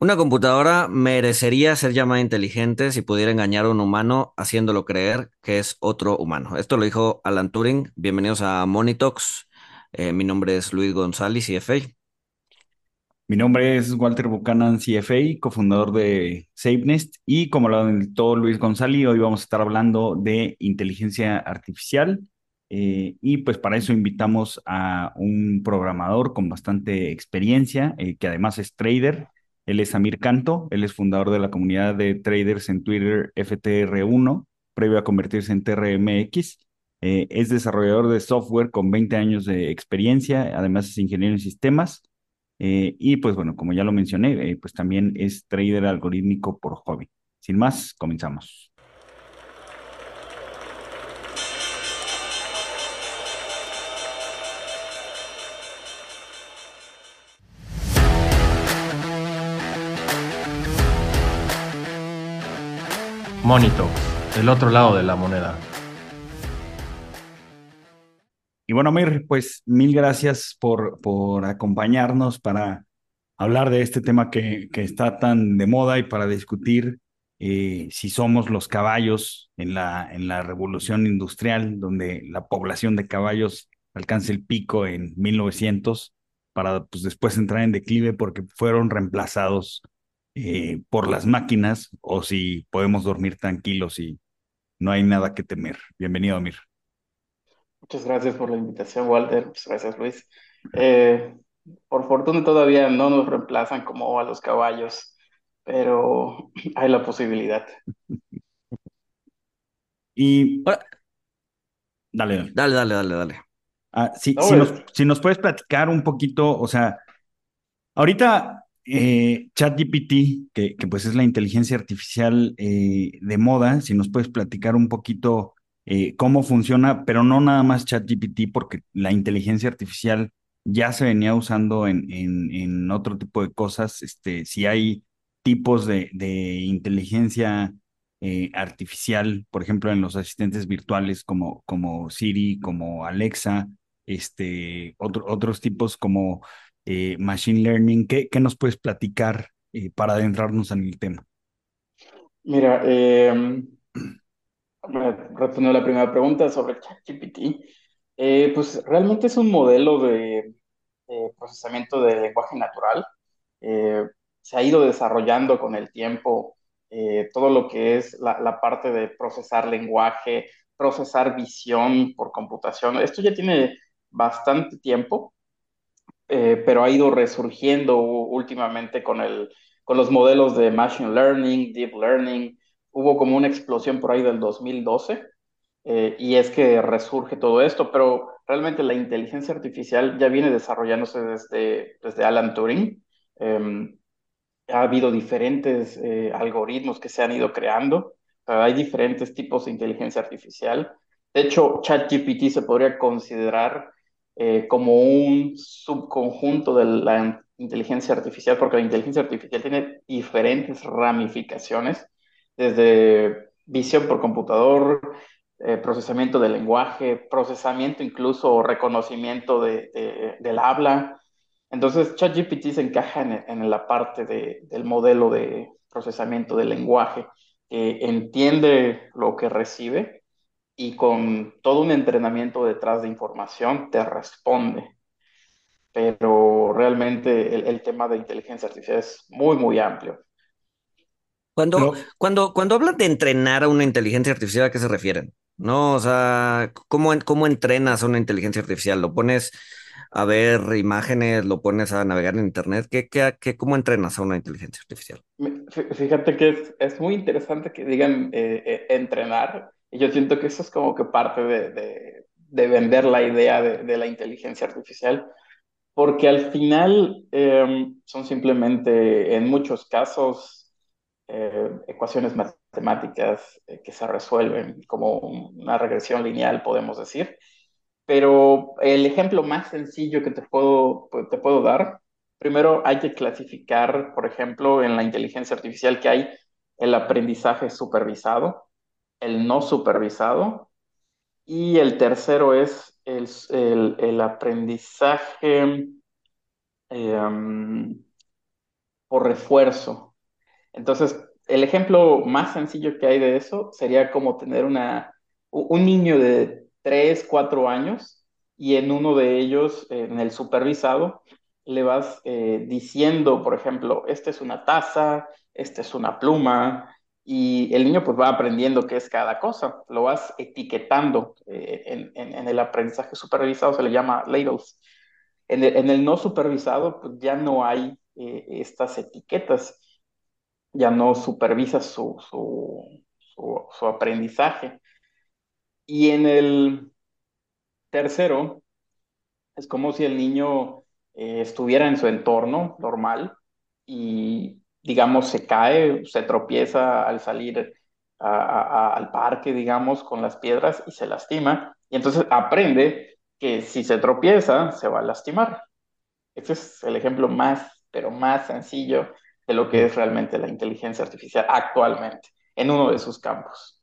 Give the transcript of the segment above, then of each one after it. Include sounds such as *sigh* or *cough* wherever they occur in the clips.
Una computadora merecería ser llamada inteligente si pudiera engañar a un humano haciéndolo creer que es otro humano. Esto lo dijo Alan Turing. Bienvenidos a Monitox. Eh, mi nombre es Luis González, CFA. Mi nombre es Walter Buchanan, CFA, cofundador de SafeNest y como lo todo Luis González, hoy vamos a estar hablando de inteligencia artificial eh, y pues para eso invitamos a un programador con bastante experiencia, eh, que además es trader. Él es Amir Canto, él es fundador de la comunidad de traders en Twitter FTR1, previo a convertirse en TRMX. Eh, es desarrollador de software con 20 años de experiencia, además es ingeniero en sistemas eh, y pues bueno, como ya lo mencioné, eh, pues también es trader algorítmico por hobby. Sin más, comenzamos. Monito, el otro lado de la moneda. Y bueno, Mir, pues mil gracias por, por acompañarnos para hablar de este tema que, que está tan de moda y para discutir eh, si somos los caballos en la, en la revolución industrial, donde la población de caballos alcanza el pico en 1900 para pues, después entrar en declive porque fueron reemplazados eh, por las máquinas o si podemos dormir tranquilos y no hay nada que temer. Bienvenido, Mir. Muchas gracias por la invitación, Walter. Muchas gracias, Luis. Eh, por fortuna todavía no nos reemplazan como a los caballos, pero *clears throat* hay la posibilidad. *laughs* Y dale, dale, dale, dale, dale. Ah, si, nos, puedes platicar un poquito, o sea, ahorita eh, ChatGPT, que, pues es la inteligencia artificial eh, de moda, si nos puedes platicar un poquito eh, cómo funciona, pero no nada más ChatGPT, porque la inteligencia artificial ya se venía usando en, en, otro tipo de cosas. Este, si hay tipos de, inteligencia eh, artificial, por ejemplo, en los asistentes virtuales como, como Siri, como Alexa, este, otros tipos como eh, Machine Learning, ¿qué, ¿qué, nos puedes platicar para adentrarnos en el tema? Mira, eh, respondiendo a la primera pregunta sobre ChatGPT, eh, pues realmente es un modelo de, procesamiento de lenguaje natural. Eh, se ha ido desarrollando con el tiempo eh, todo lo que es la, la, parte de procesar lenguaje, procesar visión por computación. Esto ya tiene bastante tiempo, pero ha ido resurgiendo últimamente con, el, con los modelos de Machine Learning, Deep Learning, hubo como una explosión por ahí del 2012 eh, y es que resurge todo esto, pero realmente la inteligencia artificial ya viene desarrollándose desde, desde Alan Turing. Em, ha habido diferentes eh, algoritmos que se han ido creando. hay diferentes tipos de inteligencia artificial. De hecho, ChatGPT se podría considerar eh, como un subconjunto de la inteligencia artificial, porque la inteligencia artificial tiene diferentes ramificaciones desde visión por computador, eh, procesamiento del lenguaje, procesamiento incluso reconocimiento de, del habla. Entonces, ChatGPT se encaja en, la parte del modelo de procesamiento del lenguaje, que entiende lo que recibe y con todo un entrenamiento detrás de información te responde. Pero realmente el, el tema de inteligencia artificial es muy, muy amplio. Cuando, cuando, cuando hablan de entrenar a una inteligencia artificial, ¿a qué se refieren? ¿No? O sea, ¿cómo, cómo entrenas a una inteligencia artificial? ¿Lo pones a ver imágenes, lo pones a navegar en internet? ¿Qué, qué, qué cómo entrenas a una inteligencia artificial? Fíjate que es, es muy interesante que digan eh, eh, entrenar. Y yo siento que eso es como que parte de, de, de vender la idea de, la inteligencia artificial, porque al final em, son simplemente, en muchos casos, eh, ecuaciones matemáticas eh, que se resuelven como una regresión lineal, podemos decir. Pero el ejemplo más sencillo que te puedo, te puedo dar, primero hay que clasificar, por ejemplo, en la inteligencia artificial que hay el aprendizaje supervisado, el no supervisado, y el tercero es el, el, aprendizaje... Eh, por refuerzo. Entonces, el ejemplo más sencillo que hay de eso sería como tener una, un niño de 3, 4 años y en uno de ellos, en el supervisado, le vas eh, diciendo, por ejemplo, esta es una taza, esta es una pluma, y el niño pues va aprendiendo qué es cada cosa, lo vas etiquetando. Eh, en, el aprendizaje supervisado se le llama labels. En el, no supervisado pues ya no hay eh, estas etiquetas, ya no supervisas su, su aprendizaje. Y en el tercero, es como si el niño eh, estuviera en su entorno normal y, digamos, se cae, se tropieza al salir al parque, digamos, con las piedras y se lastima. Y entonces aprende que si se tropieza, se va a lastimar. Ese es el ejemplo más, pero más sencillo de lo que es realmente la inteligencia artificial actualmente, en uno de sus campos.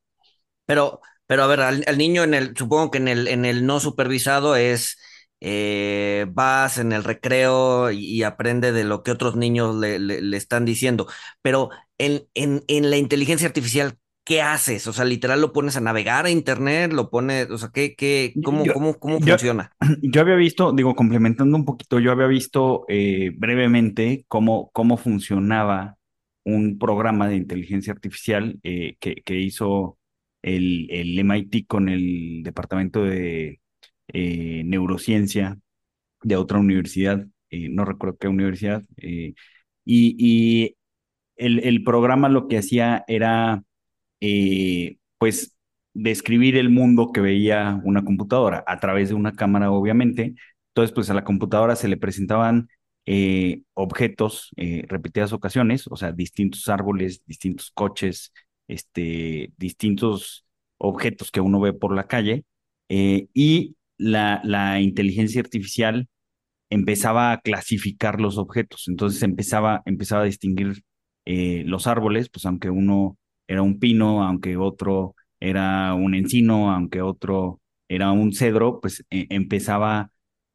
Pero, pero a ver, al, al niño en el, supongo que en el, en el no supervisado es eh, vas en el recreo y, aprende de lo que otros niños le, están diciendo. Pero en, en, la inteligencia artificial, ¿qué haces? O sea, literal lo pones a navegar a internet, lo pones, o sea, ¿qué, qué, cómo, cómo, cómo funciona? *clears throat* Yo había visto, digo, complementando un poquito, yo había visto eh, brevemente cómo, cómo funcionaba un programa de inteligencia artificial eh, que, que hizo el, el MIT con el departamento de eh, neurociencia de otra universidad, eh, no recuerdo qué universidad, eh, y, el, programa lo que hacía era, pues, describir el mundo que veía una computadora a través de una cámara, obviamente. Entonces, pues a la computadora se le presentaban objetos repetidas ocasiones, o sea, distintos árboles, distintos coches, este, distintos objetos que uno ve por la calle, y la, inteligencia artificial empezaba a clasificar los objetos, entonces empezaba, empezaba a distinguir eh, los árboles, pues aunque uno era un pino, aunque otro era un encino, aunque otro era un cedro, pues e, empezaba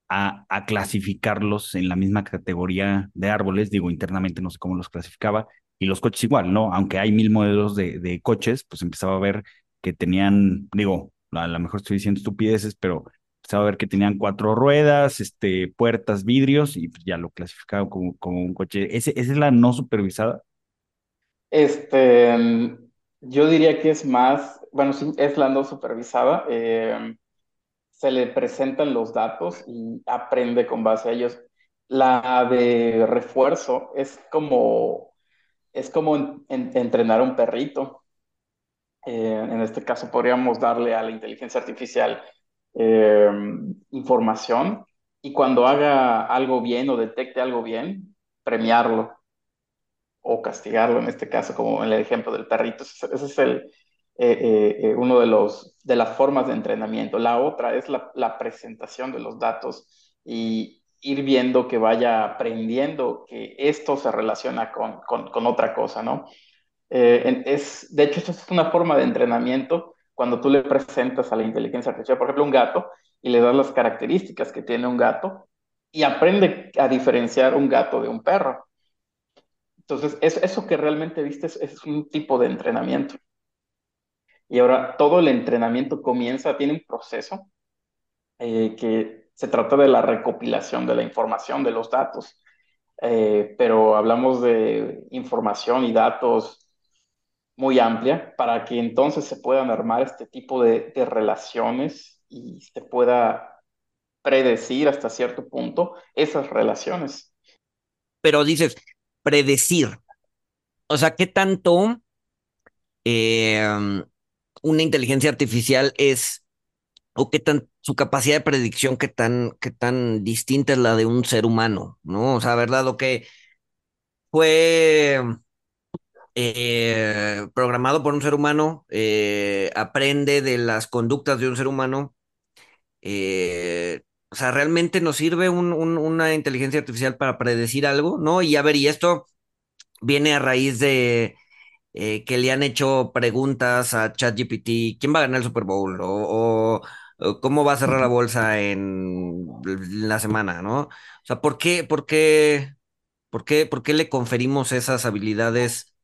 a, clasificarlos en la misma categoría de árboles, digo, internamente no sé cómo los clasificaba, y los coches igual, ¿no? Aunque hay mil modelos de, de coches, pues empezaba a ver que tenían, digo, a lo mejor estoy diciendo estupideces, pero empezaba a ver que tenían cuatro ruedas, este, puertas, vidrios, y pues ya lo clasificaba como, como un coche. ¿Ese, ¿Esa es la no supervisada? Este, yo diría que es más, bueno, sí, es la no supervisada. Eh, se le presentan los datos y aprende con base a ellos. La de refuerzo es como, es como entrenar a un perrito. Eh, en este caso podríamos darle a la inteligencia artificial eh, información y cuando haga algo bien o detecte algo bien, premiarlo o castigarlo, en este caso, como en el ejemplo del perrito. Ese es el, eh, eh, uno de, los, de las formas de entrenamiento. La otra es la, presentación de los datos y ir viendo que vaya aprendiendo que esto se relaciona con, con, con otra cosa, ¿no? es, de hecho, esto es una forma de entrenamiento cuando tú le presentas a la inteligencia artificial, por ejemplo, un gato, y le das las características que tiene un gato, y aprende a diferenciar un gato de un perro. Entonces, eso, que realmente viste es, un tipo de entrenamiento. Y ahora todo el entrenamiento comienza, tiene un proceso eh, que se trata de la recopilación de la información, de los datos. Eh, pero hablamos de información y datos muy amplia para que entonces se puedan armar este tipo de, relaciones y se pueda predecir hasta cierto punto esas relaciones. Pero dices, predecir. O sea, ¿qué tanto em, una inteligencia artificial es, o qué tan su capacidad de predicción, qué tan, qué tan distinta es la de un ser humano, ¿no? O sea, ¿verdad? Lo que fue eh, programado por un ser humano, eh, aprende de las conductas de un ser humano. Eh, o sea, ¿realmente nos sirve una inteligencia artificial para predecir algo? ¿No? Y a ver, y esto viene a raíz de que le han hecho preguntas a ChatGPT, ¿quién va a ganar el Super Bowl? O, cómo va a cerrar la bolsa en la semana, ¿no? O sea, ¿por qué, por qué ¿Por qué, por qué le conferimos esas habilidades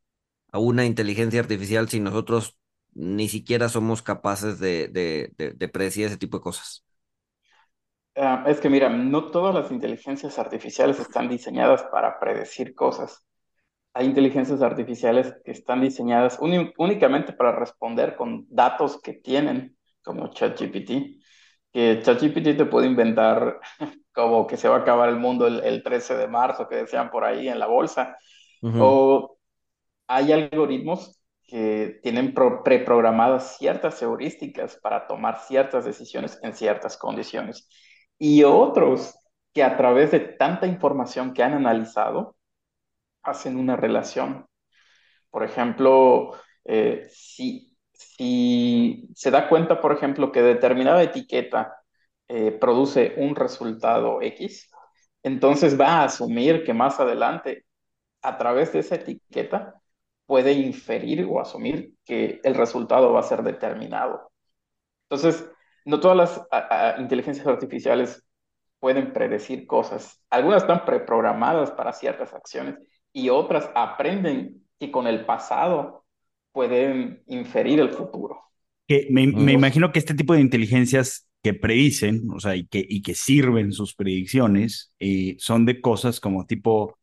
a una inteligencia artificial si nosotros ni siquiera somos capaces de, de, de, predecir ese tipo de cosas? Ah, es que mira, no todas las inteligencias artificiales están diseñadas para predecir cosas. Hay inteligencias artificiales que están diseñadas únicamente para responder con datos que tienen, como ChatGPT, que ChatGPT te puede inventar *laughs* como que se va a acabar el mundo el, 13 de marzo, que decían por ahí en la bolsa, o hay algoritmos que tienen preprogramadas ciertas heurísticas para tomar ciertas decisiones en ciertas condiciones. Y otros que a través de tanta información que han analizado, hacen una relación. Por ejemplo, eh, si, si se da cuenta, por ejemplo, que determinada etiqueta eh, produce un resultado X, entonces va a asumir que más adelante, a través de esa etiqueta, puede inferir o asumir que el resultado va a ser determinado. Entonces, no todas las inteligencias artificiales pueden predecir cosas. Algunas están preprogramadas para ciertas acciones y otras aprenden que con el pasado pueden inferir el futuro. Que me, imagino que este tipo de inteligencias que predicen, o sea, y que, y que sirven sus predicciones, eh, son de cosas como tipo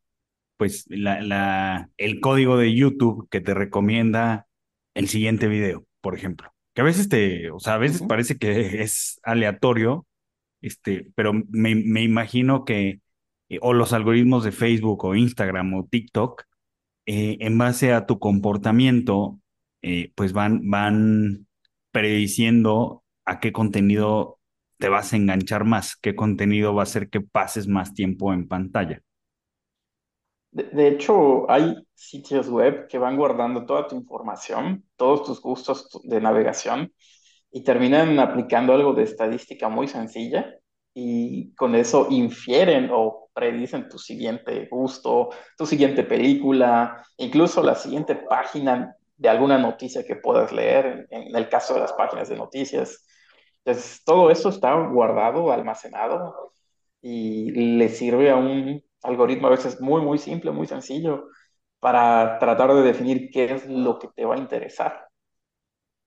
pues la, la, el código de YouTube que te recomienda el siguiente video, por ejemplo. Que a veces te, o sea, a veces parece que *laughs* es aleatorio, este, pero me, me imagino que, eh, o los algoritmos de Facebook o Instagram o TikTok, eh, en base a tu comportamiento, eh, pues van, van prediciendo a qué contenido te vas a enganchar más, qué contenido va a hacer que pases más tiempo en pantalla. De, hecho, hay sitios web que van guardando toda tu información, todos tus gustos de navegación y terminan aplicando algo de estadística muy sencilla y con eso infieren o predicen tu siguiente gusto, tu siguiente película, incluso la siguiente página de alguna noticia que puedas leer, en, en el caso de las páginas de noticias. Entonces, todo eso está guardado, almacenado y le sirve a un algoritmo a veces muy, muy simple, muy sencillo, para tratar de definir qué es lo que te va a interesar.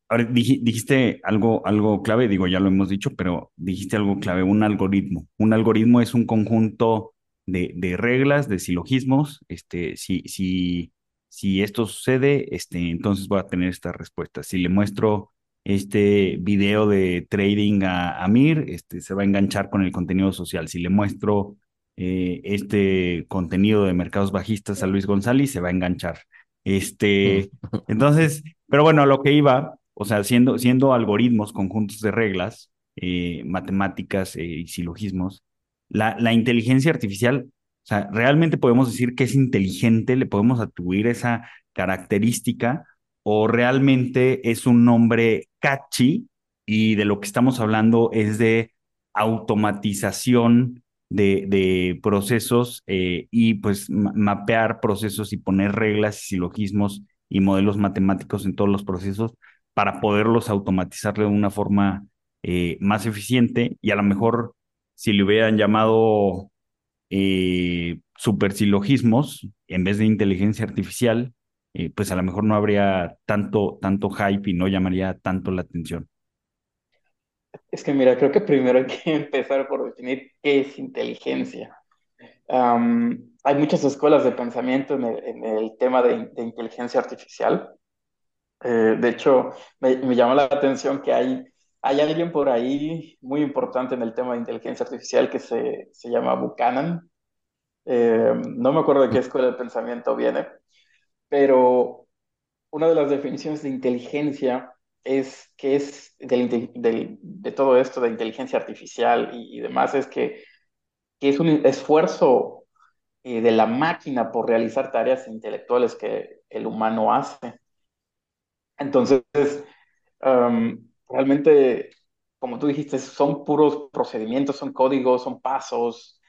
Ahora, dijiste algo, algo clave, digo, ya lo hemos dicho, pero dijiste algo clave, un algoritmo. Un algoritmo es un conjunto de, reglas, de silogismos. Este, si, si, si esto sucede, este, entonces voy a tener esta respuesta. Si le muestro este video de trading a Amir, este, se va a enganchar con el contenido social. Si le muestro eh, este contenido de mercados bajistas a Luis González, se va a enganchar. Este, *laughs* entonces, pero bueno, a lo que iba, o sea, siendo, siendo algoritmos, conjuntos de reglas, eh, matemáticas eh, y silogismos, la, la inteligencia artificial, o sea, realmente podemos decir que es inteligente, le podemos atribuir esa característica o realmente es un nombre catchy y de lo que estamos hablando es de automatización de, procesos eh, y pues mapear procesos y poner reglas y silogismos y modelos matemáticos en todos los procesos para poderlos automatizar de una forma eh, más eficiente y a lo mejor si le hubieran llamado eh, supersilogismos en vez de inteligencia artificial, eh, pues a lo mejor no habría tanto, tanto hype y no llamaría tanto la atención. Es que mira, creo que primero *laughs* hay que empezar por definir qué es inteligencia. hay muchas escuelas de pensamiento en el, tema de, inteligencia artificial. Eh, de hecho, me, me, llamó la atención que hay, hay alguien por ahí muy importante en el tema de inteligencia artificial que se, se llama Buchanan. Eh, no me acuerdo de qué escuela de pensamiento viene, pero una de las definiciones de inteligencia es que es de todo esto de inteligencia artificial y, demás, es que, es un esfuerzo eh, de la máquina por realizar tareas intelectuales que el humano hace. Entonces, realmente, como tú dijiste, son puros procedimientos, son códigos, son pasos,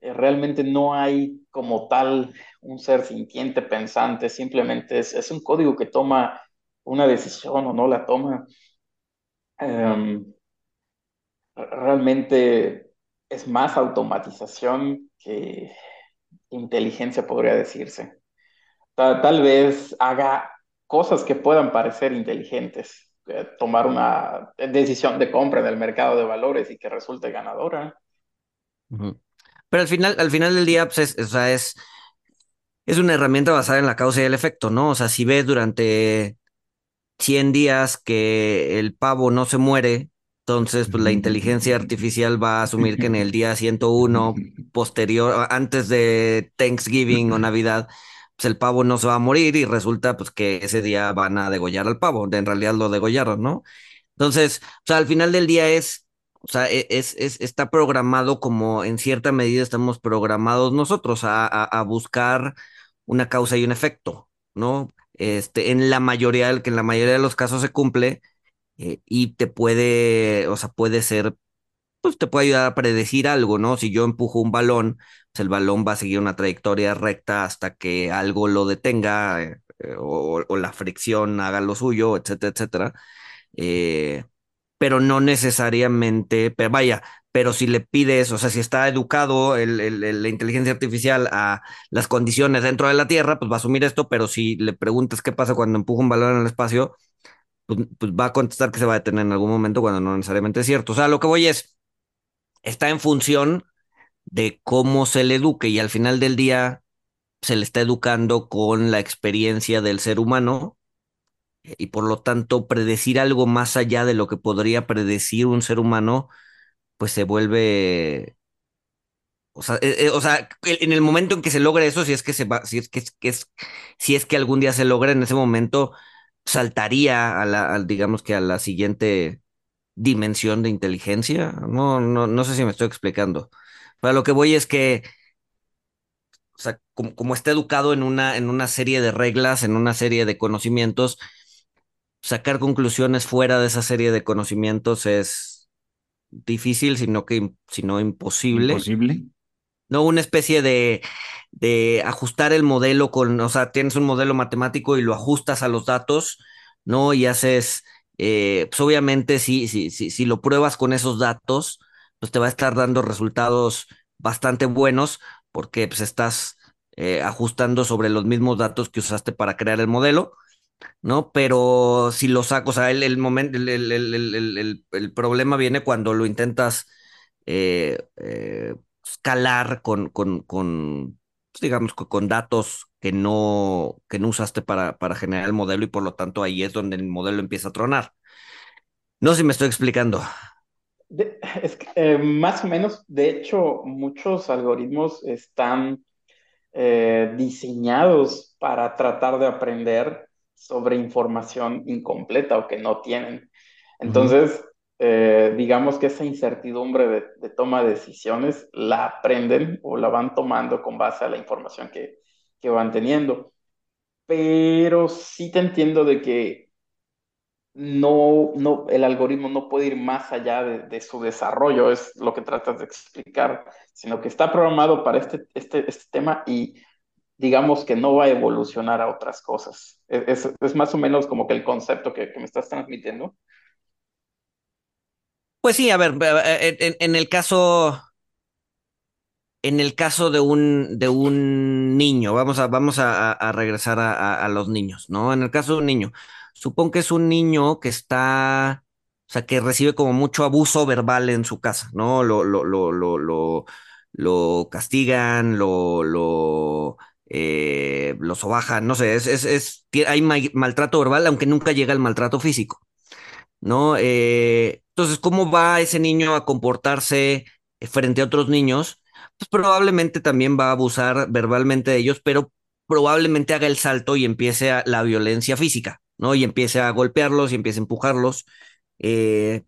eh, realmente no hay como tal un ser sintiente, pensante, simplemente es, un código que toma una decisión o no la toma. Em, realmente es más automatización que, inteligencia, podría decirse. Tal, vez haga cosas que puedan parecer inteligentes, eh, tomar una decisión de compra en el mercado de valores y que resulte ganadora. Pero al final, al final del día, pues es, es, es una herramienta basada en la causa y el efecto, ¿no? O sea, si ves durante 100 días que el pavo no se muere, entonces pues la inteligencia artificial va a asumir que en el *laughs* día 101 posterior, antes de Thanksgiving o Navidad, pues el pavo no se va a morir y resulta pues que ese día van a degollar al pavo, en realidad lo degollaron, ¿no? Entonces, o sea, al final del día es, o sea, e, es, es, está programado como en cierta medida estamos programados nosotros a, a buscar una causa y un efecto, ¿no? Este, en la mayoría, que en la mayoría de los casos se cumple eh, y te puede, o sea, puede ser, pues te puede ayudar a predecir algo, ¿no? Si yo empujo un balón, pues el balón va a seguir una trayectoria recta hasta que algo lo detenga eh, o, la fricción haga lo suyo, etcétera, etcétera. Eh, pero no necesariamente, pero vaya, pero si le pides, o sea, si está educado la inteligencia artificial a las condiciones dentro de la Tierra, pues va a asumir esto, pero si le preguntas qué pasa cuando empuja un balón en el espacio, pues, pues, va a contestar que se va a detener en algún momento cuando no necesariamente es cierto. O sea, lo que voy es, está en función de cómo se le eduque y al final del día se le está educando con la experiencia del ser humano y por lo tanto predecir algo más allá de lo que podría predecir un ser humano, pues se vuelve... O sea, eh, eh, o sea, en el momento en que se logre eso, si es que se va, si es que, es, si es que algún día se logra en ese momento, saltaría a la, digamos que a la siguiente dimensión de inteligencia. No, no, no sé si me estoy explicando. Pero lo que voy es que, o sea, como, como está educado en una, en una serie de reglas, en una serie de conocimientos, sacar conclusiones fuera de esa serie de conocimientos es difícil, sino que sino imposible. Imposible. No, una especie de, de ajustar el modelo con, o sea, tienes un modelo matemático y lo ajustas a los datos, ¿no? Y haces, eh, pues obviamente si, si, si, si lo pruebas con esos datos, pues te va a estar dando resultados bastante buenos porque pues estás eh, ajustando sobre los mismos datos que usaste para crear el modelo. ¿No? Pero si lo saco, o sea, el, el momento, el, el, el, problema viene cuando lo intentas eh, eh, escalar con, con, con pues, digamos, con, datos que no, que no usaste para, para generar el modelo y por lo tanto ahí es donde el modelo empieza a tronar. No sé si me estoy explicando. *laughs* eh, más o menos, de hecho, muchos algoritmos están diseñados para tratar de aprender sobre información incompleta o que no tienen. Entonces, eh, digamos que esa incertidumbre de, toma de decisiones la aprenden o la van tomando con base a la información que, que van teniendo. Pero sí te entiendo de que no, no, el algoritmo no puede ir más allá de, de, su desarrollo, es lo que tratas de explicar, sino que está programado para este, este, este tema y digamos que no va a evolucionar a otras cosas. Es, es, más o menos como que el concepto que, me estás transmitiendo. Pues sí, a ver, en, en, el caso, en el caso de un, de un niño, vamos a, vamos a, regresar a, los niños, ¿no? En el caso de un niño, supongo que es un niño que está, o sea, que recibe como mucho abuso verbal en su casa, ¿no? Lo, lo, lo, lo, lo, castigan, lo eh, lo no sé, es, es, hay maltrato verbal, aunque nunca llega el maltrato físico, ¿no? Eh, entonces, ¿cómo va ese niño a comportarse frente a otros niños? Pues probablemente también va a abusar verbalmente de ellos, pero probablemente haga el salto y empiece a, la violencia física, ¿no? Y empiece a golpearlos y empiece a empujarlos. Eh,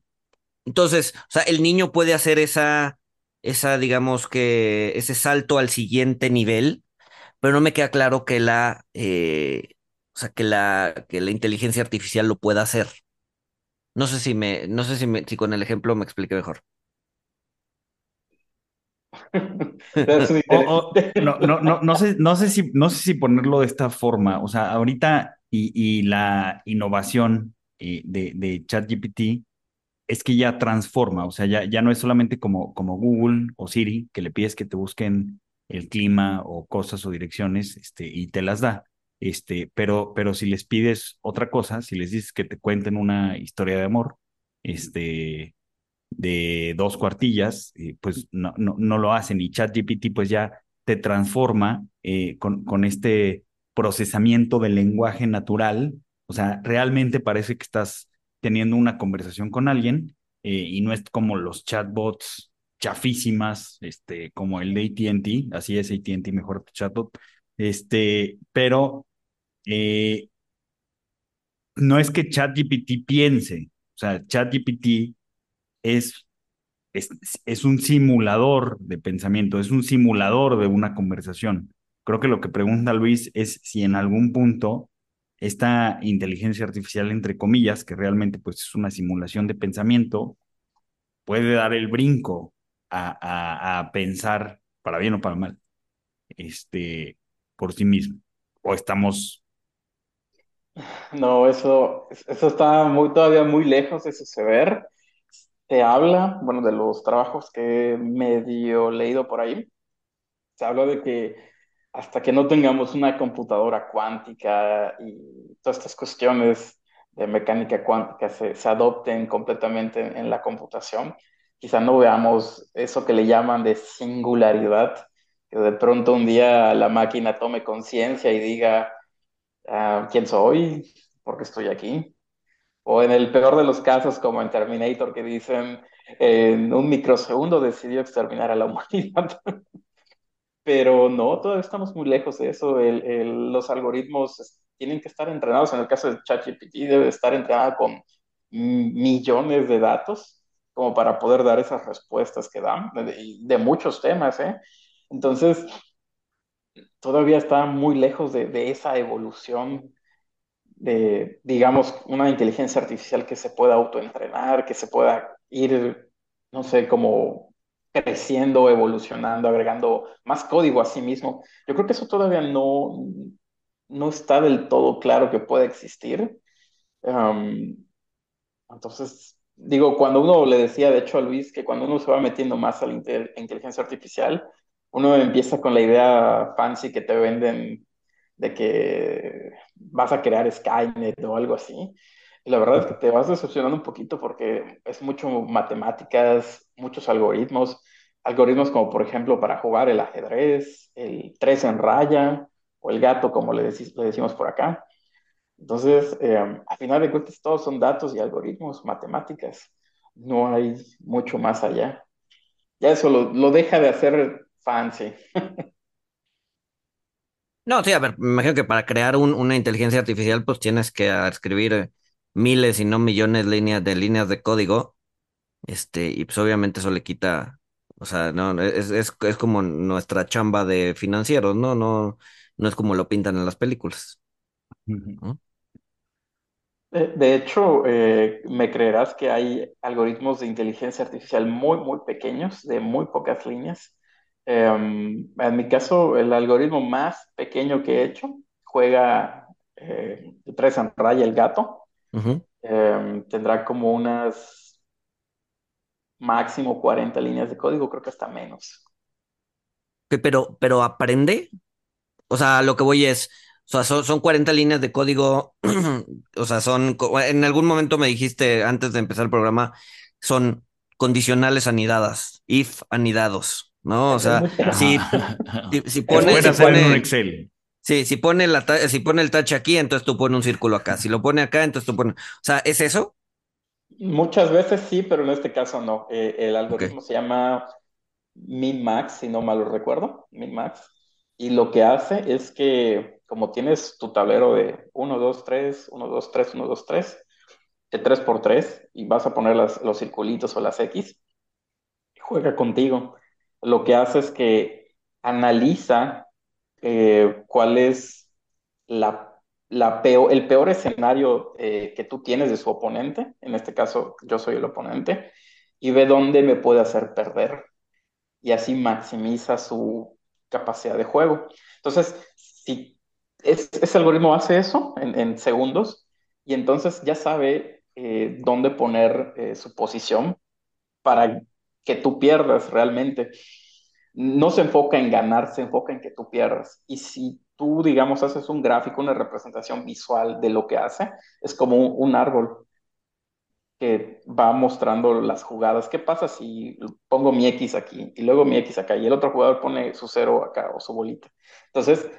entonces, el niño puede hacer esa, esa, digamos que, ese salto al siguiente nivel pero no me queda claro que la, eh, o sea, que la, que la inteligencia artificial lo pueda hacer. No sé si me, no sé si, me, si con el ejemplo me expliqué mejor. *laughs* *laughs* no, no, no, no, sé, no, sé si, no sé si ponerlo de esta forma. O sea, ahorita y, y la innovación eh, de, de ChatGPT es que ya transforma. O sea, ya, ya no es solamente como, como Google o Siri, que le pides que te busquen el clima o cosas o direcciones, este, y te las da. Este, pero, pero si les pides otra cosa, si les dices que te cuenten una historia de amor, este, de dos cuartillas, eh, pues no, no, no, lo hacen y ChatGPT pues ya te transforma eh, con, con este procesamiento del lenguaje natural, o sea, realmente parece que estás teniendo una conversación con alguien eh, y no es como los chatbots chafísimas, este, como el de ATT, así es ATT mejor chatbot, este, pero eh, no es que ChatGPT piense, o sea, ChatGPT es, es, es un simulador de pensamiento, es un simulador de una conversación. Creo que lo que pregunta Luis es si en algún punto esta inteligencia artificial, entre comillas, que realmente pues es una simulación de pensamiento, puede dar el brinco a, pensar para bien o para mal, este, por sí mismo. O estamos... No, eso, eso está muy, todavía muy lejos de suceder. Se habla, bueno, de los trabajos que medio leído por ahí, se habla de que hasta que no tengamos una computadora cuántica y todas estas cuestiones de mecánica cuántica se adopten completamente en, la computación, quizá no veamos eso que le llaman de singularidad, que de pronto un día la máquina tome conciencia y diga, ah, ¿quién soy? ¿Por qué estoy aquí? O en el peor de los casos, como en Terminator, que dicen, en un microsegundo decidió exterminar a la *laughs* humanidad. Pero no, todavía estamos muy lejos de eso. los algoritmos tienen que estar entrenados. En el caso de ChatGPT, debe estar entrenado con millones de datos como para poder dar esas respuestas que dan de, muchos temas. ¿eh? Entonces, todavía está muy lejos de, de esa evolución de, digamos, una inteligencia artificial que se pueda autoentrenar, que se pueda ir, no sé, como creciendo, evolucionando, agregando más código a sí mismo. Yo creo que eso todavía no, no está del todo claro que pueda existir. entonces, digo, cuando uno le decía, de hecho, a Luis, que cuando uno se va metiendo más a la inteligencia artificial, uno empieza con la idea fancy que te venden de que vas a crear Skynet o algo así. Y la verdad es que te vas decepcionando un poquito porque es mucho matemáticas, muchos algoritmos, algoritmos como por ejemplo para jugar el ajedrez, el tres en raya o el gato como le, decimos por acá. Entonces, eh, a final de cuentas, todos son datos y algoritmos, matemáticas. No hay mucho más allá. Ya eso lo, lo deja de hacer fancy. *laughs* No, sí, a ver, me imagino que para crear un, una inteligencia artificial, pues tienes que escribir miles y no millones de líneas de líneas de código. Este, y pues obviamente eso le quita, o sea, no, es, es, es como nuestra chamba de financieros, ¿no? No, no es como lo pintan en las películas. De, hecho, eh, me creerás que hay algoritmos de inteligencia artificial muy, muy pequeños, de muy pocas líneas. Em, en mi caso, el algoritmo más pequeño que he hecho juega eh, tres en raya el gato Em, tendrá como unas máximo 40 líneas de código, creo que hasta menos. Pero, pero aprende. O sea, lo que voy es, sea, son, 40 líneas de código, *clears throat* o sea, son, en algún momento me dijiste antes de empezar el programa, son condicionales anidadas, if anidados, ¿no? O sea, si, si, un Excel. Sí, si pone, la si pone el touch aquí, entonces tú pones un círculo acá. Si lo pone acá, entonces tú pones. O sea, ¿es eso? Muchas veces sí, pero en este caso no. Eh, el algoritmo se llama min-max, si no mal lo recuerdo, min-max. Y lo que hace es que, como tienes tu tablero de 1, 2, 3, 1, 2, 3, 1, 2, 3, de 3 por 3, y vas a poner las, los circulitos o las X, juega contigo. Lo que hace es que analiza eh, cuál es la, la peor, el peor escenario eh, que tú tienes de su oponente, en este caso yo soy el oponente, y ve dónde me puede hacer perder. Y así maximiza su capacidad de juego. Entonces, si ese algoritmo hace eso en, segundos, y entonces ya sabe eh, dónde poner su posición para que tú pierdas realmente. no se enfoca en ganar, se enfoca en que tú pierdas. Y si tú, digamos, haces un gráfico, una representación visual de lo que hace, es como un, árbol que va mostrando las jugadas. ¿Qué pasa si pongo mi X aquí y luego mi X acá y el otro jugador pone su cero acá o su bolita? Entonces,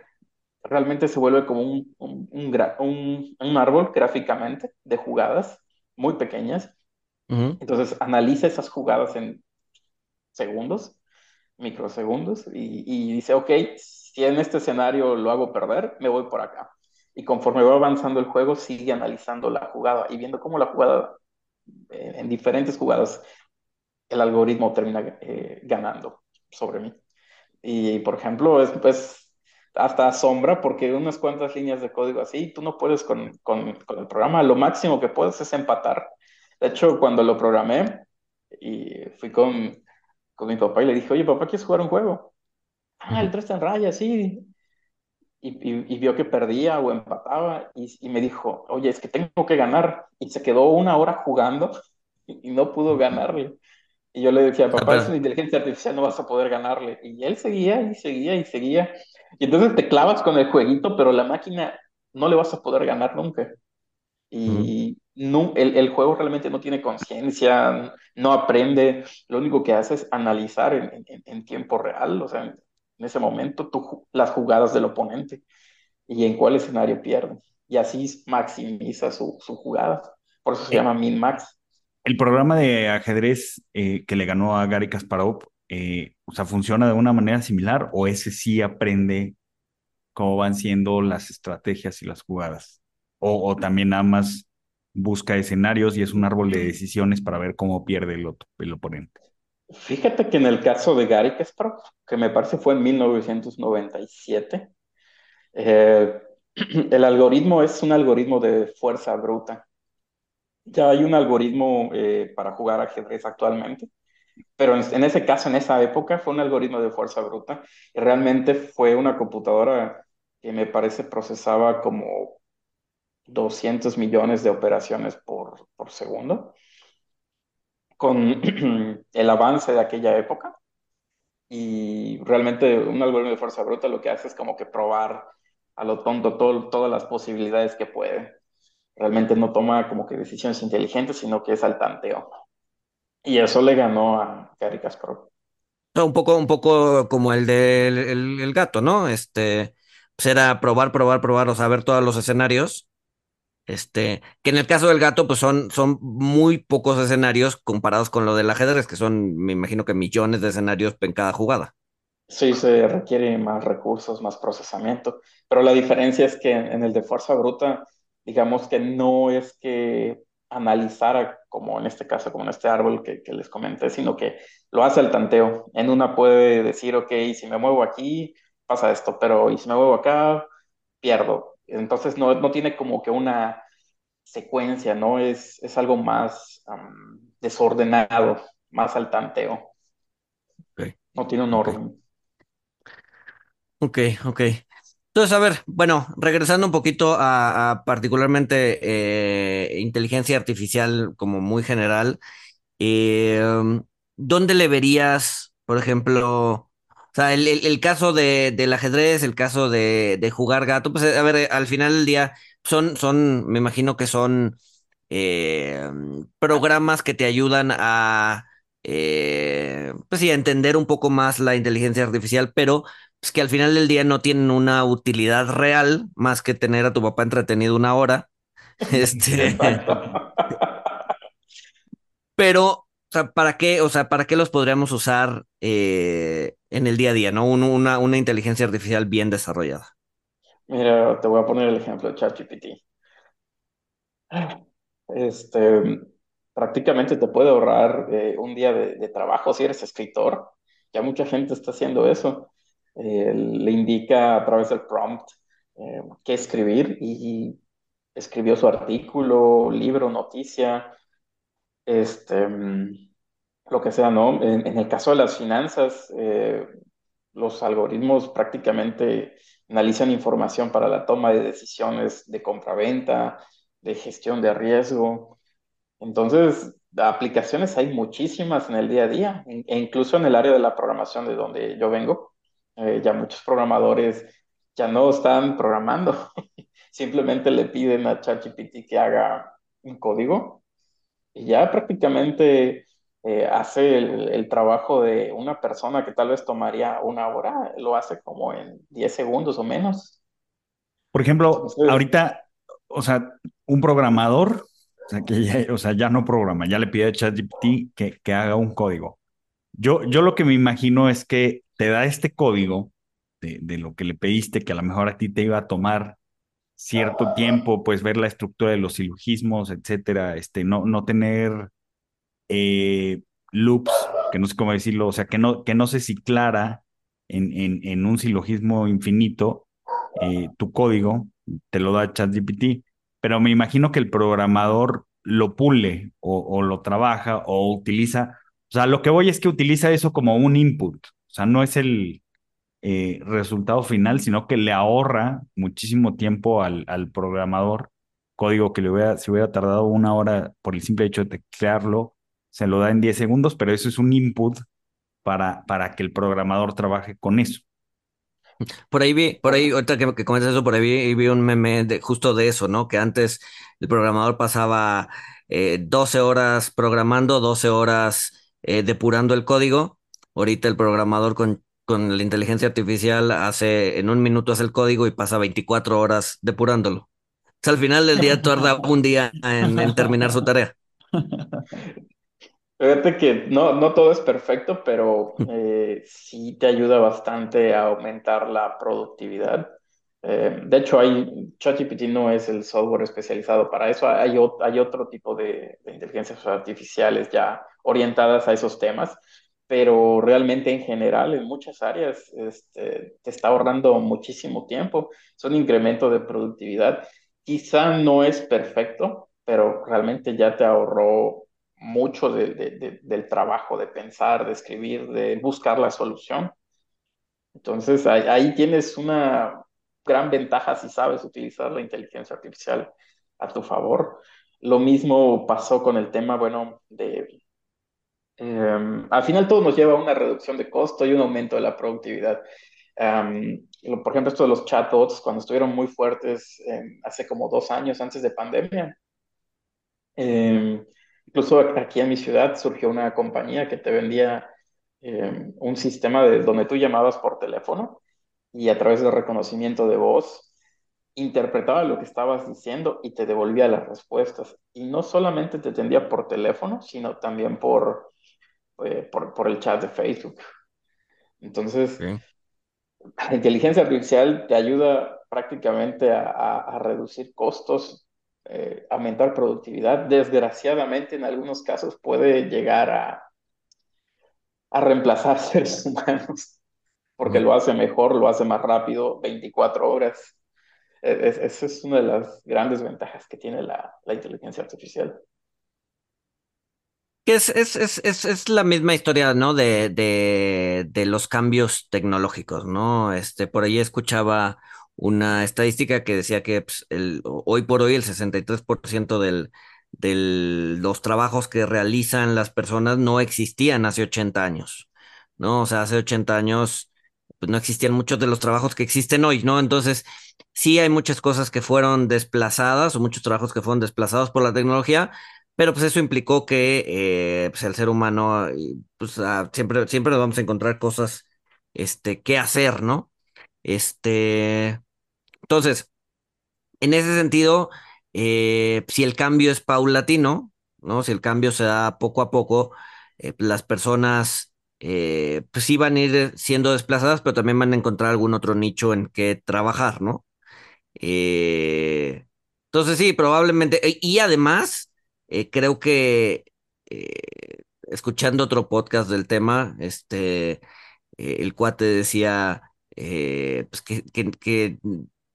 realmente se vuelve como un, un, árbol gráficamente de jugadas muy pequeñas. Entonces, analiza esas jugadas en segundos microsegundos y, dice, ok, si en este escenario lo hago perder, me voy por acá. Y conforme va avanzando el juego, sigue analizando la jugada y viendo cómo la jugada, eh, en diferentes jugadas, el algoritmo termina eh, ganando sobre mí. Y, por ejemplo, es pues hasta asombra porque unas cuantas líneas de código así, tú no puedes con, con, con el programa, lo máximo que puedes es empatar. De hecho, cuando lo programé y fui con, con mi papá y le dije, oye, papá, ¿quieres jugar un juego? Ah, el 3 está en raya, sí. Y, vio que perdía o empataba y, me dijo, oye, es que tengo que ganar. Y se quedó una hora jugando y, no pudo ganarle. Y yo le decía, papá, es una inteligencia artificial, no vas a poder ganarle. Y él seguía y seguía y seguía. Y entonces te clavas con el jueguito, pero la máquina no le vas a poder ganar nunca. Y, no, el, juego realmente no tiene conciencia, no aprende, lo único que hace es analizar en, tiempo real, o sea, en, ese momento las jugadas del oponente y en cuál escenario pierde. Y así maximiza su, jugada. Por eso se eh, llama min-max. El programa de ajedrez eh, que le ganó a Gary Kasparov, eh, o sea, ¿funciona de una manera similar o ese sí aprende cómo van siendo las estrategias y las jugadas? O, también nada más busca escenarios y es un árbol de decisiones para ver cómo pierde el, el oponente. Fíjate que en el caso de Gary Kasparov, que me parece fue en 1997, eh, *clears throat* el algoritmo es un algoritmo de fuerza bruta. Ya hay un algoritmo eh, para jugar ajedrez actualmente, pero en, ese caso, en esa época, fue un algoritmo de fuerza bruta y realmente fue una computadora que me parece procesaba como 200 millones de operaciones por, segundo, con *clears throat* el avance de aquella época. Y realmente un algoritmo de fuerza bruta lo que hace es como que probar a lo tonto todas las posibilidades que puede. Realmente no toma como que decisiones inteligentes, sino que es al tanteo. Y eso le ganó a Gary Kasparov. Un poco, un poco como el del el, gato, ¿no? Este, pues era probar, probar, probar, o saber todos los escenarios este, que en el caso del gato, pues son, son muy pocos escenarios comparados con lo del ajedrez, que son, me imagino que millones de escenarios en cada jugada. Sí, se requiere más recursos, más procesamiento, pero la diferencia es que en el de fuerza bruta, digamos que no es que analizara, como en este caso, como en este árbol que, que les comenté, sino que lo hace al tanteo. En una puede decir, ok, si me muevo aquí, pasa esto, pero y si me muevo acá, pierdo entonces no, no tiene como que una secuencia, ¿no? Es, es algo más desordenado, más al tanteo. No tiene un orden. Ok, ok. Entonces, a ver, bueno, regresando un poquito a, particularmente eh, inteligencia artificial como muy general, eh, ¿dónde le verías, por ejemplo, o sea, el, caso de, del ajedrez, el caso de, jugar gato, pues a ver, al final del día son, son, me imagino que son eh, programas que te ayudan a, eh, pues sí, a entender un poco más la inteligencia artificial, pero es que al final del día no tienen una utilidad real más que tener a tu papá entretenido una hora. *laughs* Este, pero sea, ¿para qué, o sea, ¿para qué los podríamos usar eh, en el día a día, ¿no? una, una inteligencia artificial bien desarrollada. Mira, te voy a poner el ejemplo de ChatGPT. Este, prácticamente te puede ahorrar eh, un día de, trabajo si eres escritor. Ya mucha gente está haciendo eso. Eh, le indica a través del prompt qué escribir y escribió su artículo, libro, noticia, este, lo que sea, ¿no? En, el caso de las finanzas, eh, los algoritmos prácticamente analizan información para la toma de decisiones de compra-venta, de gestión de riesgo. Entonces, aplicaciones hay muchísimas en el día a día, e incluso en el área de la programación de donde yo vengo. Eh, ya muchos programadores ya no están programando, *laughs* simplemente le piden a ChatGPT que haga un código y ya prácticamente eh, hace el, trabajo de una persona que tal vez tomaría una hora, lo hace como en 10 segundos o menos. Por ejemplo, ahorita, o sea, un programador, o sea, que ya, o sea, ya no programa, ya le pide a ChatGPT que, que haga un código. Yo, yo lo que me imagino es que te da este código de, de, lo que le pediste, que a lo mejor a ti te iba a tomar cierto tiempo, pues ver la estructura de los silogismos, etcétera, este, no, no tener eh, loops, que no sé cómo decirlo, o sea, que no, que no se ciclara en, en, en un silogismo infinito eh, tu código, te lo da ChatGPT, pero me imagino que el programador lo pule o, o lo trabaja o utiliza, o sea, lo que voy es que utiliza eso como un input, o sea, no es el, eh, resultado final, sino que le ahorra muchísimo tiempo al, al programador. Código que le hubiera, si hubiera tardado una hora por el simple hecho de teclearlo, se lo da en 10 segundos, pero eso es un input para, para que el programador trabaje con eso. Por ahí vi, por ahí, ahorita que, que comentas eso, por ahí vi, un meme justo de eso, ¿no? Que antes el programador pasaba 12 eh, horas programando, 12 horas eh, depurando el código. Ahorita el programador con con la inteligencia artificial hace, en un minuto hace el código y pasa 24 horas depurándolo. O sea, al final del día tarda *laughs* un día en, terminar su tarea. Fíjate que no, no todo es perfecto, pero eh, sí te ayuda bastante a aumentar la productividad. Eh, de hecho, hay, ChatGPT no es el software especializado para eso. Hay, hay otro tipo de, de inteligencias artificiales ya orientadas a esos temas pero realmente en general, en muchas áreas, este, te está ahorrando muchísimo tiempo. Es un incremento de productividad. Quizá no es perfecto, pero realmente ya te ahorró mucho del trabajo, de pensar, de escribir, de buscar la solución. Entonces, ahí, ahí tienes una gran ventaja si sabes utilizar la inteligencia artificial a tu favor. Lo mismo pasó con el tema, bueno, de Em, al final todo nos lleva a una reducción de costo y un aumento de la productividad. Em, por ejemplo, esto de los chatbots, cuando estuvieron muy fuertes hace como dos años antes de pandemia. Em, incluso aquí en mi ciudad surgió una compañía que te vendía un sistema de, donde tú llamabas por teléfono y a través de reconocimiento de voz interpretaba lo que estabas diciendo y te devolvía las respuestas. Y no solamente te atendía por teléfono, sino también por, eh, por, el chat de Facebook. Entonces, la inteligencia artificial te ayuda prácticamente a, reducir costos, eh, aumentar productividad. Desgraciadamente, en algunos casos puede llegar a, a reemplazar seres humanos, porque lo hace mejor, lo hace más rápido, 24 horas. E, esa es una de las grandes ventajas que tiene la inteligencia artificial. Que es, es, es, es, la misma historia, ¿no? De, de, de, los cambios tecnológicos, ¿no? Este, por ahí escuchaba una estadística que decía que pues, el, hoy por hoy el 63% del, de los trabajos que realizan las personas no existían hace 80 años, ¿no? O sea, hace 80 años pues no existían muchos de los trabajos que existen hoy, ¿no? Entonces, sí hay muchas cosas que fueron desplazadas o muchos trabajos que fueron desplazados por la tecnología, pero pues eso implicó que eh, pues el ser humano, pues ah, siempre, siempre nos vamos a encontrar cosas este, que hacer, ¿no? Este, entonces, en ese sentido, eh, si el cambio es paulatino, ¿no? Si el cambio se da poco a poco, eh, las personas pues sí van a ir siendo desplazadas, pero también van a encontrar algún otro nicho en que trabajar, ¿no? entonces sí, probablemente, y además eh, creo que eh, escuchando otro podcast del tema, este, eh, el cuate decía pues que,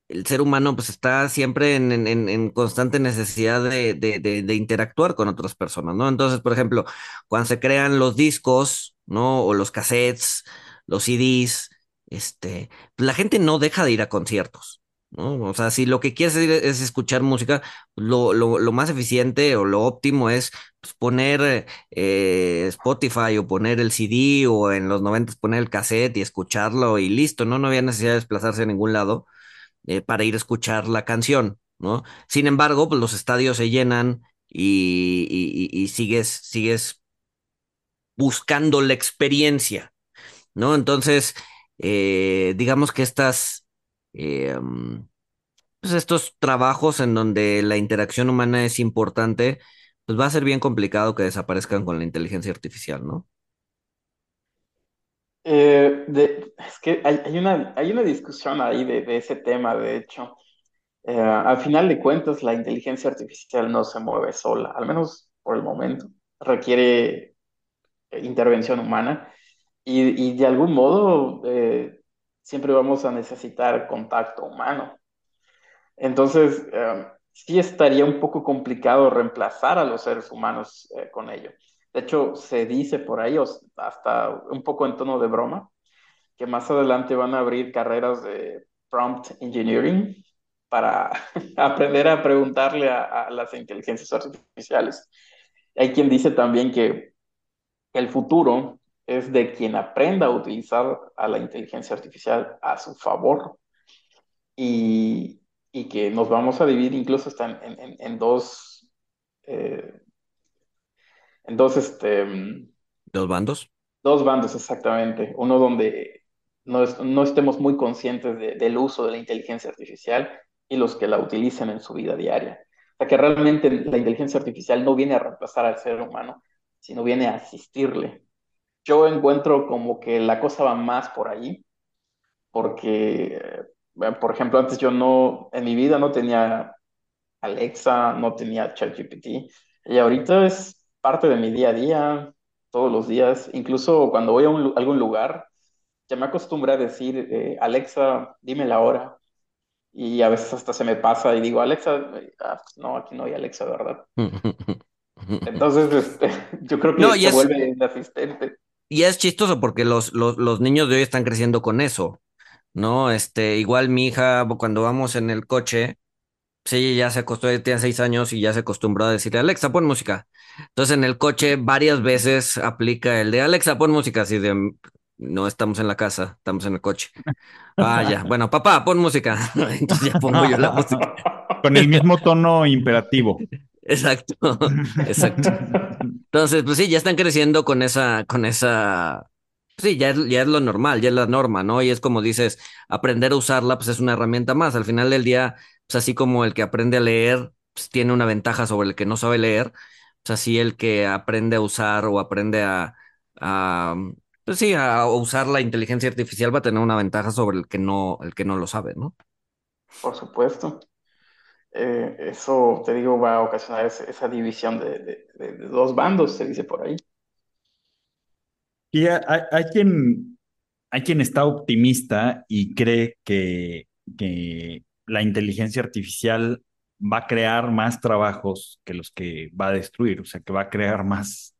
el ser humano pues está siempre en, en, en constante necesidad de, de, de, interactuar con otras personas, ¿no? Entonces, por ejemplo, cuando se crean los discos, ¿no? O los cassettes, los CDs, este, pues la gente no deja de ir a conciertos. ¿No? O sea, si lo que quieres es, escuchar música, lo, lo, más eficiente o lo óptimo es pues, poner eh, Spotify o poner el CD o en los 90 poner el cassette y escucharlo y listo, ¿no? No había necesidad de desplazarse a ningún lado eh, para ir a escuchar la canción, ¿no? Sin embargo, pues los estadios se llenan y, y sigues, sigues buscando la experiencia, ¿no? Entonces, eh, digamos que estas, eh, pues estos trabajos en donde la interacción humana es importante, pues va a ser bien complicado que desaparezcan con la inteligencia artificial, ¿no? Eh, es que hay, una, hay una discusión ahí de, ese tema, de hecho. al final de cuentas, la inteligencia artificial no se mueve sola, al menos por el momento. Requiere intervención humana y, de algún modo eh, siempre vamos a necesitar contacto humano. Entonces, eh, sí estaría un poco complicado reemplazar a los seres humanos eh, con ello. De hecho, se dice por ahí, hasta un poco en tono de broma, que más adelante van a abrir carreras de prompt engineering para *laughs* aprender a preguntarle a, a, las inteligencias artificiales. Hay quien dice también que el futuro es de quien aprenda a utilizar a la inteligencia artificial a su favor y, que nos vamos a dividir incluso hasta en, dos, eh, en dos, este, dos bandos. Dos bandos, exactamente. Uno donde no, no estemos muy conscientes del uso de la inteligencia artificial y los que la utilicen en su vida diaria. O sea, que realmente la inteligencia artificial no viene a reemplazar al ser humano, sino viene a asistirle. Yo encuentro como que la cosa va más por ahí, porque, eh, por ejemplo, antes yo no, en mi vida no tenía Alexa, no tenía ChatGPT, y ahorita es parte de mi día a día, todos los días, incluso cuando voy a, algún lugar, ya me acostumbré a decir, eh, Alexa, dime la hora, y a veces hasta se me pasa y digo, Alexa, ah, pues no, aquí no hay Alexa, ¿verdad? *laughs* Entonces, este, *laughs* yo creo que se vuelve un asistente. Y es chistoso porque los, los, los, niños de hoy están creciendo con eso, ¿no? Este, igual mi hija, cuando vamos en el coche, pues ella ya se acostumbró, tiene seis años y ya se acostumbró a decirle, Alexa, pon música. Entonces en el coche varias veces aplica el de Alexa, pon música, así de, no estamos en la casa, estamos en el coche. *laughs* Ah, ya. Bueno, papá, pon música. *laughs* Entonces ya pongo yo la música. Con el mismo tono imperativo. *laughs* Exacto, exacto. Entonces, pues sí, ya están creciendo con esa, con esa, sí, ya es, ya es lo normal, ya es la norma, ¿no? Y es como dices, aprender a usarla, pues es una herramienta más. Al final del día, pues así como el que aprende a leer, pues tiene una ventaja sobre el que no sabe leer, pues así el que aprende a usar o aprende a, a pues sí, a usar la inteligencia artificial va a tener una ventaja sobre el que no, el que no lo sabe, ¿no? Por supuesto. Eh, eso, te digo, va a ocasionar esa división de, dos bandos, se dice por ahí. Y hay, quien, hay quien está optimista y cree que, que la inteligencia artificial va a crear más trabajos que los que va a destruir, o sea, que va a crear más,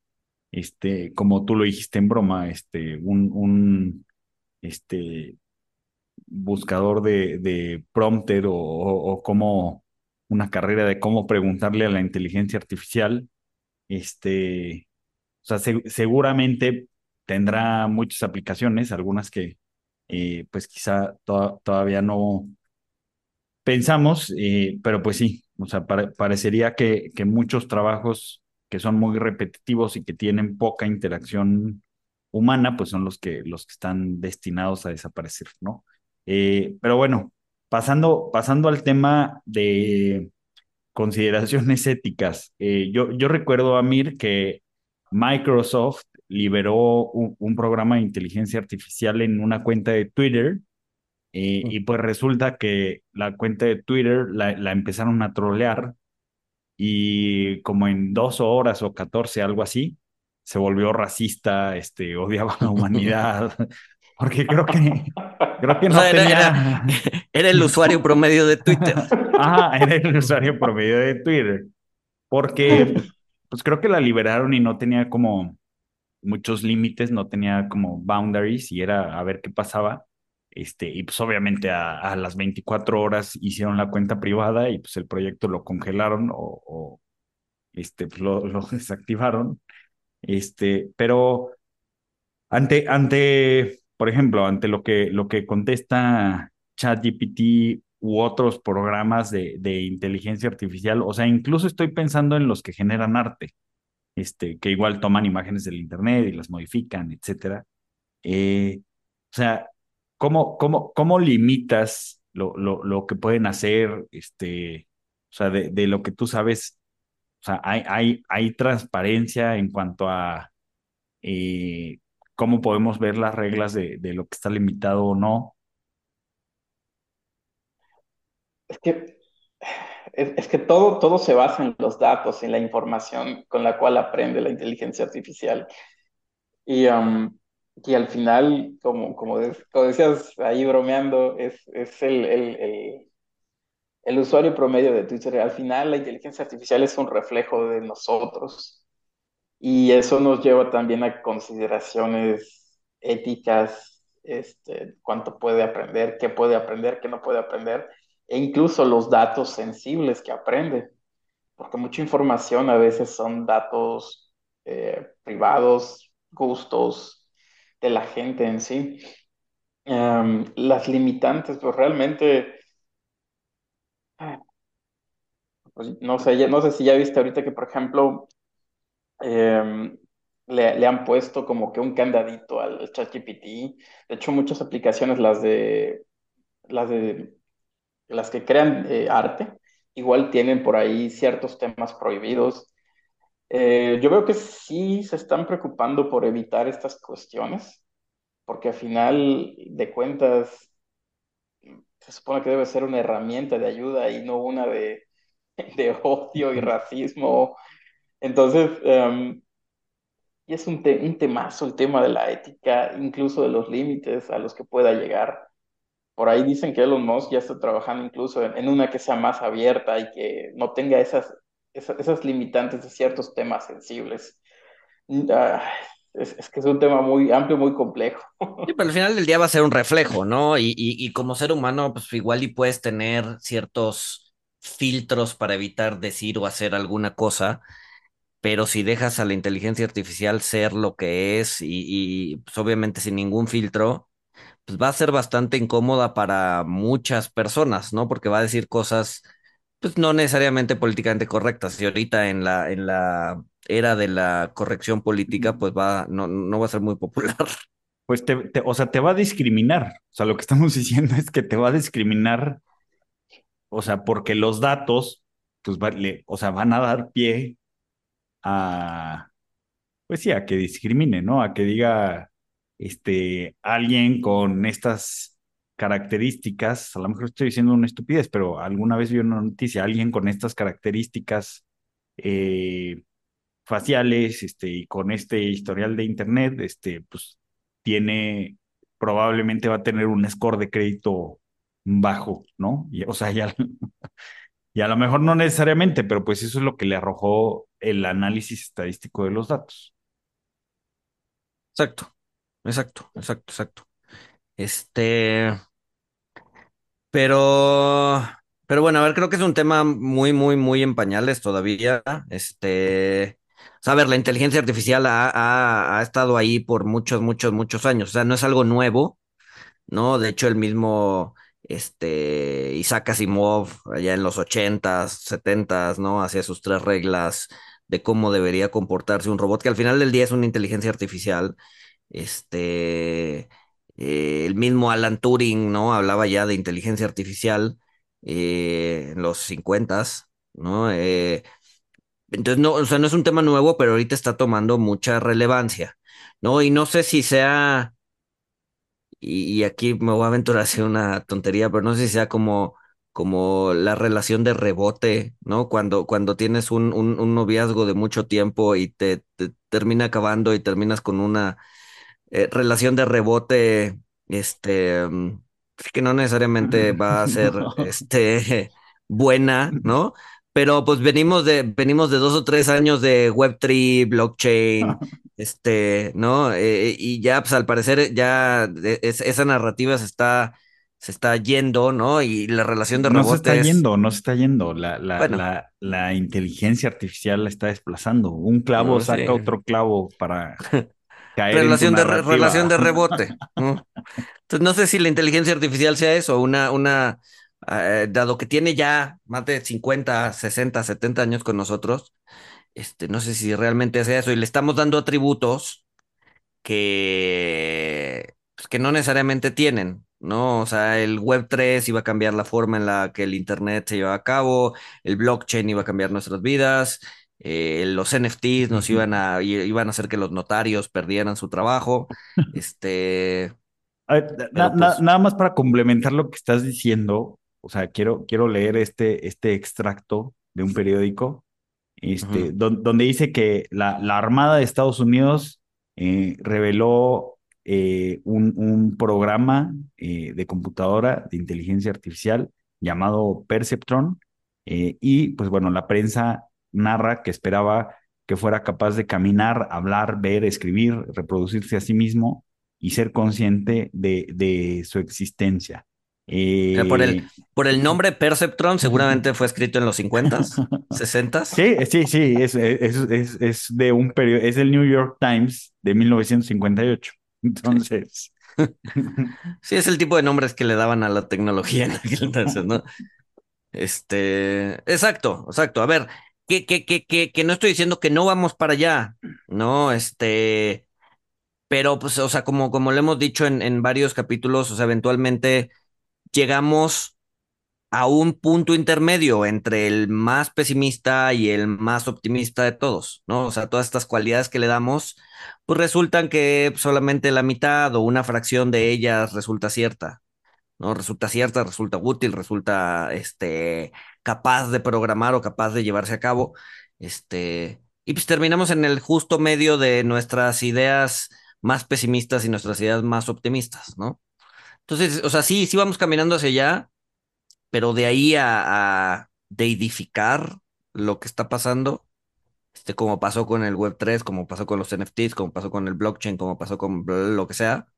este, como tú lo dijiste en broma, este, un, este, buscador de, de prompter o, o, como una carrera de cómo preguntarle a la inteligencia artificial. Este, o sea, seguramente tendrá muchas aplicaciones, algunas que eh, pues quizá todavía no pensamos, eh, pero pues sí, o sea, parecería que, que muchos trabajos que son muy repetitivos y que tienen poca interacción humana, pues son los que, los que están destinados a desaparecer, ¿no? Eh, pero bueno, Pasando, pasando al tema de consideraciones éticas, eh, yo, yo recuerdo, Amir, que Microsoft liberó un, programa de inteligencia artificial en una cuenta de Twitter eh, y pues resulta que la cuenta de Twitter la, la, empezaron a trolear y como en dos horas o catorce, algo así, se volvió racista, este, *laughs* odiaba a la *laughs* humanidad, porque creo que, creo que no tenía... Era, el usuario promedio de Twitter. *laughs* Ajá, era el usuario promedio de Twitter. Porque, pues creo que la liberaron y no tenía como muchos límites, no tenía como boundaries y era a ver qué pasaba. Este, y pues obviamente a, las 24 horas hicieron la cuenta privada y pues el proyecto lo congelaron o, este, pues lo, lo, desactivaron. Este, pero ante, ante, por ejemplo, ante lo que, lo que contesta ChatGPT u otros programas de, de inteligencia artificial, o sea, incluso estoy pensando en los que generan arte, este, que igual toman imágenes del internet y las modifican, etcétera. Eh, o sea, ¿cómo, cómo, cómo limitas lo, lo, lo, que pueden hacer, este, o sea, de, de, lo que tú sabes? O sea, hay, hay, hay transparencia en cuanto a eh, cómo podemos ver las reglas de, de, lo que está limitado o no. Es que, es, que todo, todo se basa en los datos, en la información con la cual aprende la inteligencia artificial. Y, um, y al final, como, como, decías ahí bromeando, es, es el, el, el, usuario promedio de Twitter. Al final, la inteligencia artificial es un reflejo de nosotros. Y eso nos lleva también a consideraciones éticas, este, cuánto puede aprender, qué puede aprender, qué no puede aprender e incluso los datos sensibles que aprende, porque mucha información a veces son datos eh, privados, gustos de la gente en sí. Em, las limitantes, pues realmente, pues, no sé, no sé si ya viste ahorita que, por ejemplo, em, le, le, han puesto como que un candadito al ChatGPT. De hecho, muchas aplicaciones, las de las de las que crean eh, arte, igual tienen por ahí ciertos temas prohibidos. Eh, yo veo que sí se están preocupando por evitar estas cuestiones, porque al final de cuentas se supone que debe ser una herramienta de ayuda y no una de, *laughs* de odio y racismo. Entonces, um, y es un, un temazo el tema de la ética, incluso de los límites a los que pueda llegar. Por ahí dicen que Elon Musk ya está trabajando incluso en, una que sea más abierta y que no tenga esas, esas, limitantes de ciertos temas sensibles. Ah, es, que es un tema muy amplio, muy complejo. *laughs* Sí, pero al final del día va a ser un reflejo, ¿no? Y, y, como ser humano, pues igual y puedes tener ciertos filtros para evitar decir o hacer alguna cosa, pero si dejas a la inteligencia artificial ser lo que es y, y pues obviamente sin ningún filtro, pues va a ser bastante incómoda para muchas personas, ¿no? Porque va a decir cosas, pues no necesariamente políticamente correctas. Y ahorita en la, en la era de la corrección política, pues va, no, no va a ser muy popular. *laughs* Pues te, o sea, te va a discriminar. O sea, lo que estamos *laughs* diciendo es que te va a discriminar, o sea, porque los datos, pues, o sea, van a dar pie a, pues sí, a que discrimine, ¿no? A que diga, este, alguien con estas características, a lo mejor estoy diciendo una estupidez, pero alguna vez vi una noticia, alguien con estas características eh, faciales, este, y con este historial de internet, este, pues tiene, probablemente va a tener un score de crédito bajo, ¿no? O sea, ya, y a lo mejor no necesariamente, pero pues eso es lo que le arrojó el análisis estadístico de los datos. Exacto. Exacto, exacto, exacto. Este, pero, pero bueno, a ver, creo que es un tema muy, muy, muy en pañales todavía. Este, a ver, la inteligencia artificial ha, ha, estado ahí por muchos, muchos, muchos años. O sea, no es algo nuevo, ¿no? De hecho, el mismo, este, Isaac Asimov, allá en los ochentas, setentas, ¿no? Hacía sus tres reglas de cómo debería comportarse un robot, que al final del día es una inteligencia artificial este, eh, el mismo Alan Turing, ¿no? Hablaba ya de inteligencia artificial eh, en los 50, ¿no? Eh, entonces, no, o sea, no es un tema nuevo, pero ahorita está tomando mucha relevancia, ¿no? Y no sé si sea, y, aquí me voy a aventurar a hacer una tontería, pero no sé si sea como, como la relación de rebote, ¿no? Cuando, cuando tienes un, un, noviazgo de mucho tiempo y te termina acabando y terminas con una eh, relación de rebote, este, mm, que no necesariamente *laughs* va a ser este, *laughs* buena, ¿no? pero pues venimos de, venimos de dos o tres años de Web3, blockchain, *laughs* este, ¿no? Eh, y ya, pues al parecer, ya esa narrativa se está, se está yendo, ¿no? Y la relación de rebotes. No se está yendo, no se está yendo. La, la, la, la inteligencia artificial la está desplazando. Un clavo saca otro clavo para *laughs* caer relación de Relación de rebote. *laughs* ¿no? Entonces, no sé si la inteligencia artificial sea eso, una, una eh, dado que tiene ya más de 50, 60, 70 años con nosotros, este, no sé si realmente es eso, y le estamos dando atributos que, pues, que no necesariamente tienen, ¿no? O sea, el Web 3 iba a cambiar la forma en la que el Internet se lleva a cabo, el blockchain iba a cambiar nuestras vidas, eh, los NFTs nos iban a, iban a hacer que los notarios perdieran su trabajo, *laughs* este... Pues nada más para complementar lo que estás diciendo, o sea, quiero, quiero leer este, este extracto de un periódico, este, donde dice que la, la, Armada de Estados Unidos eh, reveló eh, un, un, programa eh, de computadora de inteligencia artificial llamado Perceptron, y pues bueno, la prensa narra que esperaba que fuera capaz de caminar, hablar, ver, escribir, reproducirse a sí mismo y ser consciente de, de su existencia por, el, por el nombre Perceptron, seguramente fue escrito en los 50 60 *laughs* Sí, sí, sí, es, es, es, de un periodo, es el New York Times de 1958. Entonces. *laughs* Sí, es el tipo de nombres que le daban a la tecnología en aquel entonces, ¿no? Este, exacto, exacto. A ver, que, que, que, que, que no estoy diciendo que no vamos para allá, ¿no? Este, pero pues, o sea, como, como lo hemos dicho en, en varios capítulos, o sea, eventualmente llegamos a un punto intermedio entre el más pesimista y el más optimista de todos, ¿no? O sea, todas estas cualidades que le damos, pues resultan que solamente la mitad o una fracción de ellas resulta cierta, ¿no? Resulta cierta, resulta útil, resulta, este, capaz de programar o capaz de llevarse a cabo, este, y pues terminamos en el justo medio de nuestras ideas más pesimistas y nuestras ideas más optimistas, ¿no? Entonces, o sea, sí, sí vamos caminando hacia allá, pero de ahí a, a deidificar lo que está pasando, este, como pasó con el Web3, como pasó con los NFTs, como pasó con el blockchain, como pasó con lo que sea,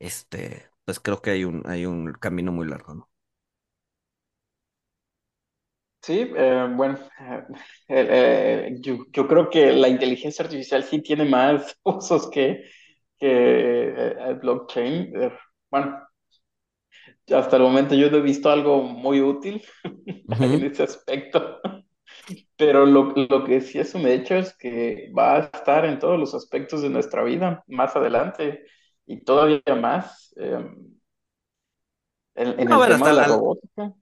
este, pues creo que hay un, hay un camino muy largo, ¿no? Sí, eh, bueno, eh, eh, yo, yo, creo que la inteligencia artificial sí tiene más *laughs* usos que, que el blockchain. Bueno, hasta el momento yo no he visto algo muy útil *laughs* en ese aspecto. Pero lo, lo, que sí es un hecho es que va a estar en todos los aspectos de nuestra vida más adelante y todavía más em, en, el tema de la robótica.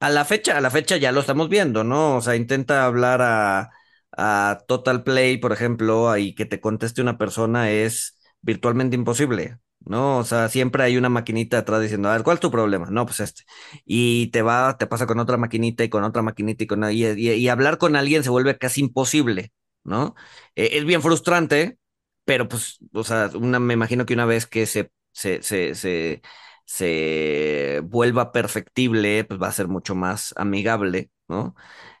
A la fecha, a la fecha ya lo estamos viendo, ¿no? O sea, intenta hablar a, a Total Play, por ejemplo, y que te conteste una persona es virtualmente imposible. ¿No? O sea, siempre hay una maquinita atrás diciendo, a ver, ¿cuál es tu problema? No, pues este. Y te va, te pasa con otra maquinita y con otra maquinita y con y, y, hablar con alguien se vuelve casi imposible, ¿no? Eh, es bien frustrante, pero pues, o sea, una, me imagino que una vez que se, se, se, se, se vuelva perfectible, pues va a ser mucho más amigable, ¿no?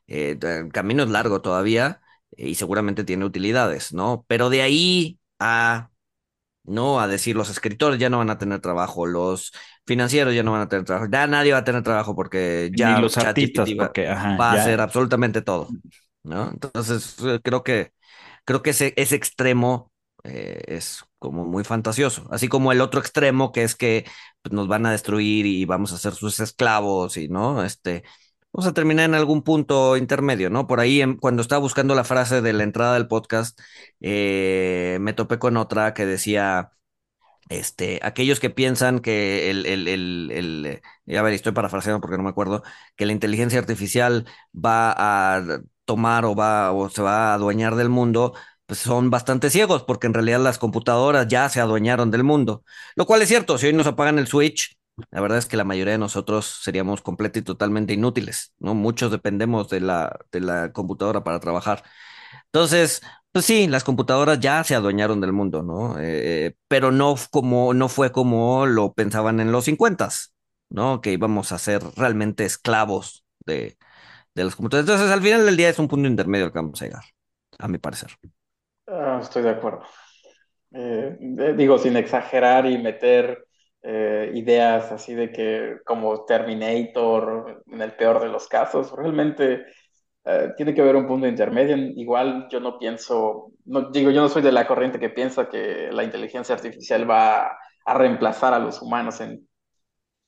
Eh, el camino es largo todavía y seguramente tiene utilidades, ¿no? Pero de ahí a ¿no? A decir, los escritores ya no van a tener trabajo, los financieros ya no van a tener trabajo, ya nadie va a tener trabajo porque ya los artistas va, a hacer absolutamente todo, ¿no? Entonces, eh, creo que, creo que ese, ese extremo eh, es como muy fantasioso, así como el otro extremo que es que pues, nos van a destruir y vamos a ser sus esclavos y, ¿no? Este, vamos a terminar en algún punto intermedio, ¿no? Por ahí, cuando estaba buscando la frase de la entrada del podcast, eh, me topé con otra que decía, este, aquellos que piensan que el, el, el, el, eh, a ver, estoy parafraseando porque no me acuerdo, que la inteligencia artificial va a tomar o va o se va a adueñar del mundo, pues son bastante ciegos, porque en realidad las computadoras ya se adueñaron del mundo. Lo cual es cierto, si hoy nos apagan el switch, la verdad es que la mayoría de nosotros seríamos completamente y totalmente inútiles, ¿no? Muchos dependemos de la, de la computadora para trabajar. Entonces, pues sí, las computadoras ya se adueñaron del mundo, ¿no? Eh, pero no, como, no fue como lo pensaban en los 50, ¿no? Que íbamos a ser realmente esclavos de, de las computadoras. Entonces, al final del día es un punto intermedio al que vamos a llegar, a mi parecer. Ah, estoy de acuerdo. Eh, digo, sin exagerar y meter eh, ideas así de que como Terminator, en el peor de los casos, realmente eh, tiene que haber un punto intermedio. Igual yo no pienso, no, digo, yo no soy de la corriente que piensa que la inteligencia artificial va a reemplazar a los humanos en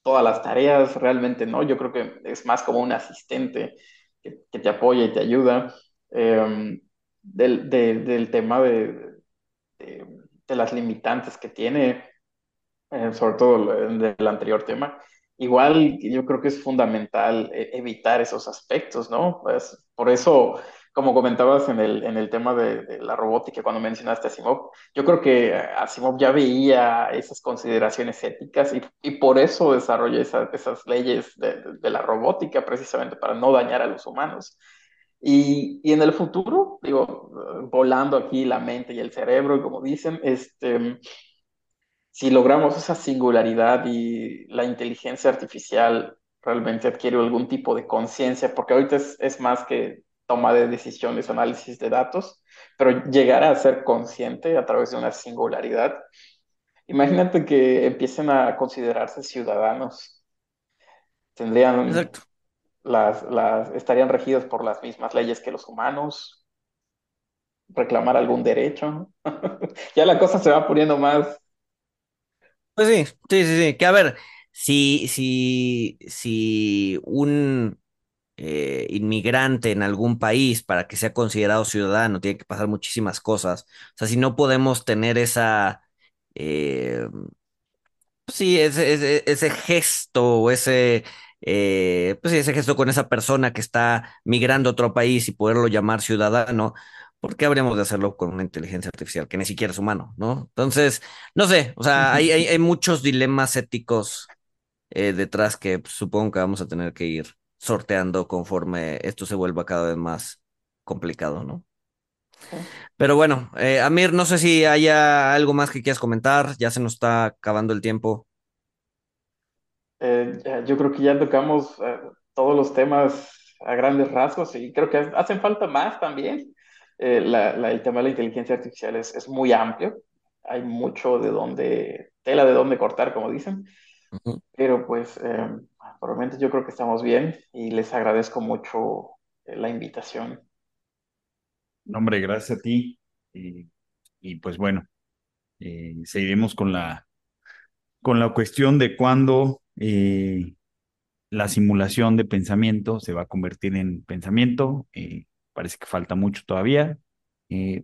todas las tareas, realmente no, yo creo que es más como un asistente que, te apoya y te ayuda. Em, del, tema de, de, las limitantes que tiene, eh, sobre todo del anterior tema, igual yo creo que es fundamental eh, evitar esos aspectos, ¿no? Pues por eso como comentabas en el, en el tema de, la robótica, cuando mencionaste a Asimov, yo creo que Asimov ya veía esas consideraciones éticas y, y por eso desarrolla esas leyes de, de, la robótica, precisamente para no dañar a los humanos. Y, y, en el futuro, digo, volando aquí la mente y el cerebro, como dicen, este, si logramos esa singularidad y la inteligencia artificial realmente adquiere algún tipo de conciencia, porque ahorita es, es más que toma de decisiones, análisis de datos, pero llegar a ser consciente a través de una singularidad. Imagínate que empiecen a considerarse ciudadanos. Tendrían Las, las, estarían regidos por las mismas leyes que los humanos, reclamar algún derecho. *laughs* ya la cosa se va poniendo más. Pues sí, sí, sí, sí. Que a ver, si, si, si un eh, inmigrante en algún país para que sea considerado ciudadano, tiene que pasar muchísimas cosas. O sea, si no podemos tener esa, eh, sí, ese, ese, gesto o ese, eh, pues sí, ese gesto con esa persona que está migrando a otro país y poderlo llamar ciudadano, ¿por qué habríamos de hacerlo con una inteligencia artificial que ni siquiera es humano, ¿no? Entonces, no sé, o sea, hay, hay, muchos dilemas éticos detrás que pues, supongo que vamos a tener que ir sorteando conforme esto se vuelva cada vez más complicado, ¿no? Pero bueno, eh, Amir, no sé si haya algo más que quieras comentar, ya se nos está acabando el tiempo. Eh, yo creo que ya tocamos eh, todos los temas a grandes rasgos y creo que hacen falta más también. El tema de la inteligencia artificial es, muy amplio, hay mucho de donde, tela de dónde cortar, como dicen, pero pues Probablemente yo creo que estamos bien y les agradezco mucho eh, la invitación. hombre, gracias a ti. Y, pues bueno, eh, seguiremos con la, con la cuestión de cuándo eh, la simulación de pensamiento se va a convertir en pensamiento. Parece que falta mucho todavía,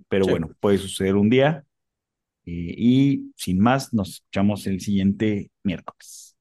pero bueno, puede suceder un día. y sin más, nos escuchamos el siguiente miércoles.